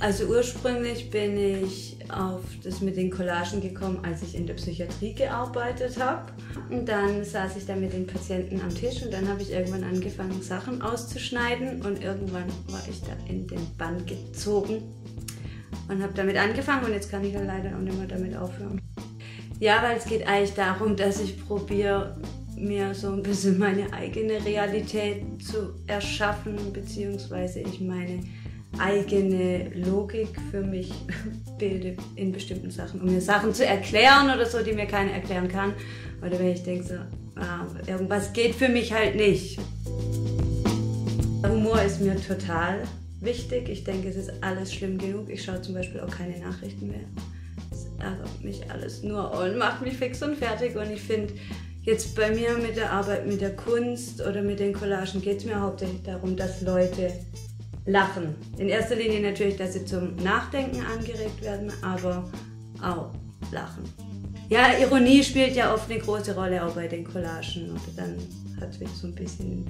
Also ursprünglich bin ich auf das mit den Collagen gekommen, als ich in der Psychiatrie gearbeitet habe. Und dann saß ich da mit den Patienten am Tisch und dann habe ich irgendwann angefangen, Sachen auszuschneiden und irgendwann war ich da in den Bann gezogen und habe damit angefangen und jetzt kann ich ja leider auch nicht mehr damit aufhören. Ja, weil es geht eigentlich darum, dass ich probiere, mir so ein bisschen meine eigene Realität zu erschaffen, beziehungsweise ich meine eigene Logik für mich bilde in bestimmten Sachen, um mir Sachen zu erklären oder so, die mir keiner erklären kann. Oder wenn ich denke, so, ah, irgendwas geht für mich halt nicht. Humor ist mir total wichtig. Ich denke, es ist alles schlimm genug. Ich schaue zum Beispiel auch keine Nachrichten mehr. Es ärgert mich alles nur und macht mich fix und fertig. Und ich finde, jetzt bei mir mit der Arbeit, mit der Kunst oder mit den Collagen geht es mir hauptsächlich darum, dass Leute lachen. In erster Linie natürlich, dass sie zum Nachdenken angeregt werden, aber auch lachen. Ja, Ironie spielt ja oft eine große Rolle auch bei den Collagen. Oder dann hat es so ein bisschen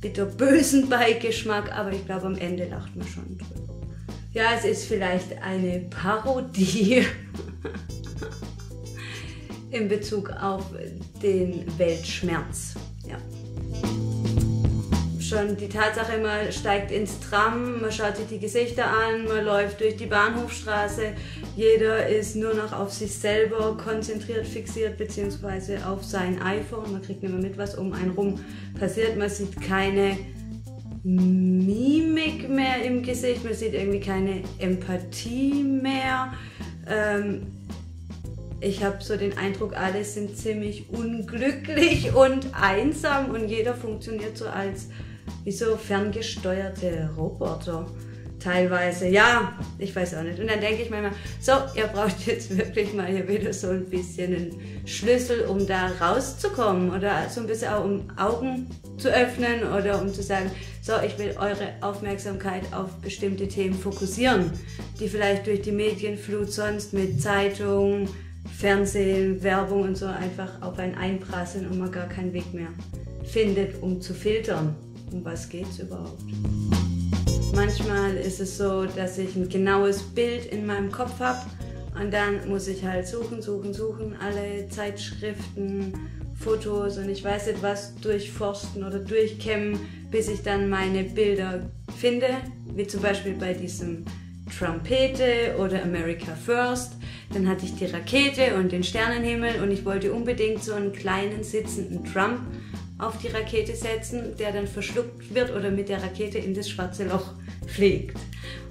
bitterbösen Beigeschmack, aber ich glaube, am Ende lacht man schon drüber. Ja, es ist vielleicht eine Parodie in Bezug auf den Weltschmerz. Schon die Tatsache, man steigt ins Tram, man schaut sich die Gesichter an, man läuft durch die Bahnhofstraße, jeder ist nur noch auf sich selber konzentriert, fixiert, beziehungsweise auf sein iPhone, man kriegt nicht mehr mit, was um einen rum passiert, man sieht keine Mimik mehr im Gesicht, man sieht irgendwie keine Empathie mehr. Ähm, ich habe so den Eindruck, alle sind ziemlich unglücklich und einsam und jeder funktioniert so als wie so ferngesteuerte Roboter teilweise. Ja, ich weiß auch nicht. Und dann denke ich mir immer, so, ihr braucht jetzt wirklich mal hier wieder so ein bisschen einen Schlüssel, um da rauszukommen oder so ein bisschen auch um Augen zu öffnen oder um zu sagen, so, ich will eure Aufmerksamkeit auf bestimmte Themen fokussieren, die vielleicht durch die Medienflut sonst mit Zeitungen, Fernsehen, Werbung und so einfach auf einen einprasseln und man gar keinen Weg mehr findet, um zu filtern um was es überhaupt. Manchmal ist es so, dass ich ein genaues Bild in meinem Kopf habe und dann muss ich halt suchen, suchen, suchen, alle Zeitschriften, Fotos und ich weiß nicht was durchforsten oder durchkämmen, bis ich dann meine Bilder finde, wie zum Beispiel bei diesem Trompete oder America First. Dann hatte ich die Rakete und den Sternenhimmel und ich wollte unbedingt so einen kleinen sitzenden Trump auf die Rakete setzen, der dann verschluckt wird oder mit der Rakete in das schwarze Loch fliegt.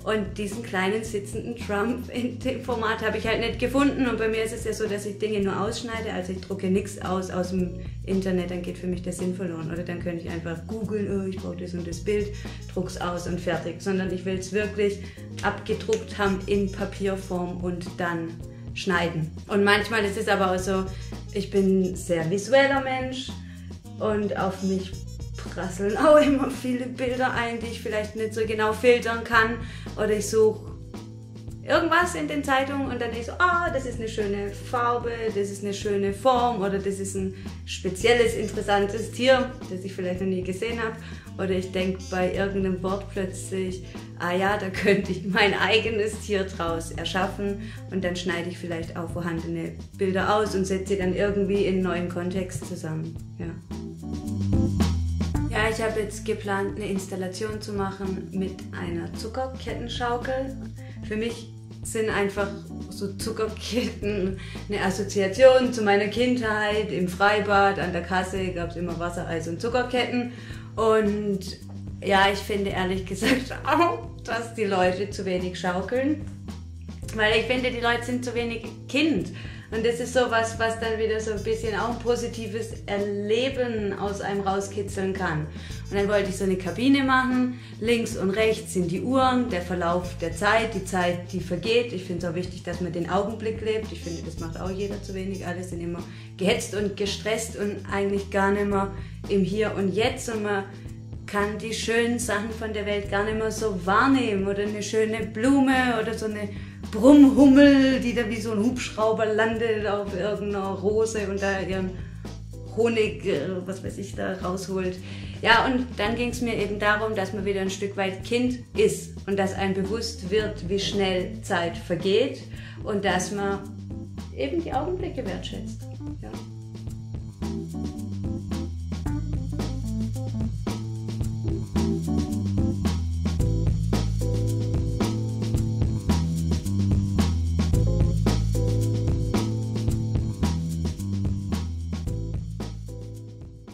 Und diesen kleinen sitzenden Trump in dem Format habe ich halt nicht gefunden. Und bei mir ist es ja so, dass ich Dinge nur ausschneide. Also ich drucke nichts aus aus dem Internet, dann geht für mich der Sinn verloren. Oder dann könnte ich einfach googeln, oh, ich brauche das und das Bild, druck's aus und fertig. Sondern ich will es wirklich abgedruckt haben in Papierform und dann schneiden. Und manchmal ist es aber auch so, ich bin sehr visueller Mensch und auf mich prasseln auch immer viele Bilder ein, die ich vielleicht nicht so genau filtern kann. Oder ich suche irgendwas in den Zeitungen und dann denke ich so, ah, oh, das ist eine schöne Farbe, das ist eine schöne Form oder das ist ein spezielles, interessantes Tier, das ich vielleicht noch nie gesehen habe. Oder ich denke bei irgendeinem Wort plötzlich, ah ja, da könnte ich mein eigenes Tier draus erschaffen und dann schneide ich vielleicht auch vorhandene Bilder aus und setze sie dann irgendwie in einen neuen Kontext zusammen. Ja. Ja, ich habe jetzt geplant, eine Installation zu machen mit einer Zuckerkettenschaukel. Für mich sind einfach so Zuckerketten eine Assoziation zu meiner Kindheit. Im Freibad, an der Kasse gab es immer Wassereis und Zuckerketten. Und ja, ich finde ehrlich gesagt auch, dass die Leute zu wenig schaukeln. Weil ich finde, die Leute sind zu wenig Kind. Und das ist so was, was dann wieder so ein bisschen auch ein positives Erleben aus einem rauskitzeln kann. Und dann wollte ich so eine Kabine machen. Links und rechts sind die Uhren, der Verlauf der Zeit, die Zeit, die vergeht. Ich finde es auch wichtig, dass man den Augenblick lebt. Ich finde, das macht auch jeder zu wenig. Alle sind immer gehetzt und gestresst und eigentlich gar nicht mehr im Hier und Jetzt. Und man kann die schönen Sachen von der Welt gar nicht mehr so wahrnehmen. Oder eine schöne Blume oder so eine Brummhummel, die da wie so ein Hubschrauber landet auf irgendeiner Rose und da ihren Honig, äh, was weiß ich, da rausholt. Ja, und dann ging es mir eben darum, dass man wieder ein Stück weit Kind ist und dass einem bewusst wird, wie schnell Zeit vergeht und dass man eben die Augenblicke wertschätzt. Ja.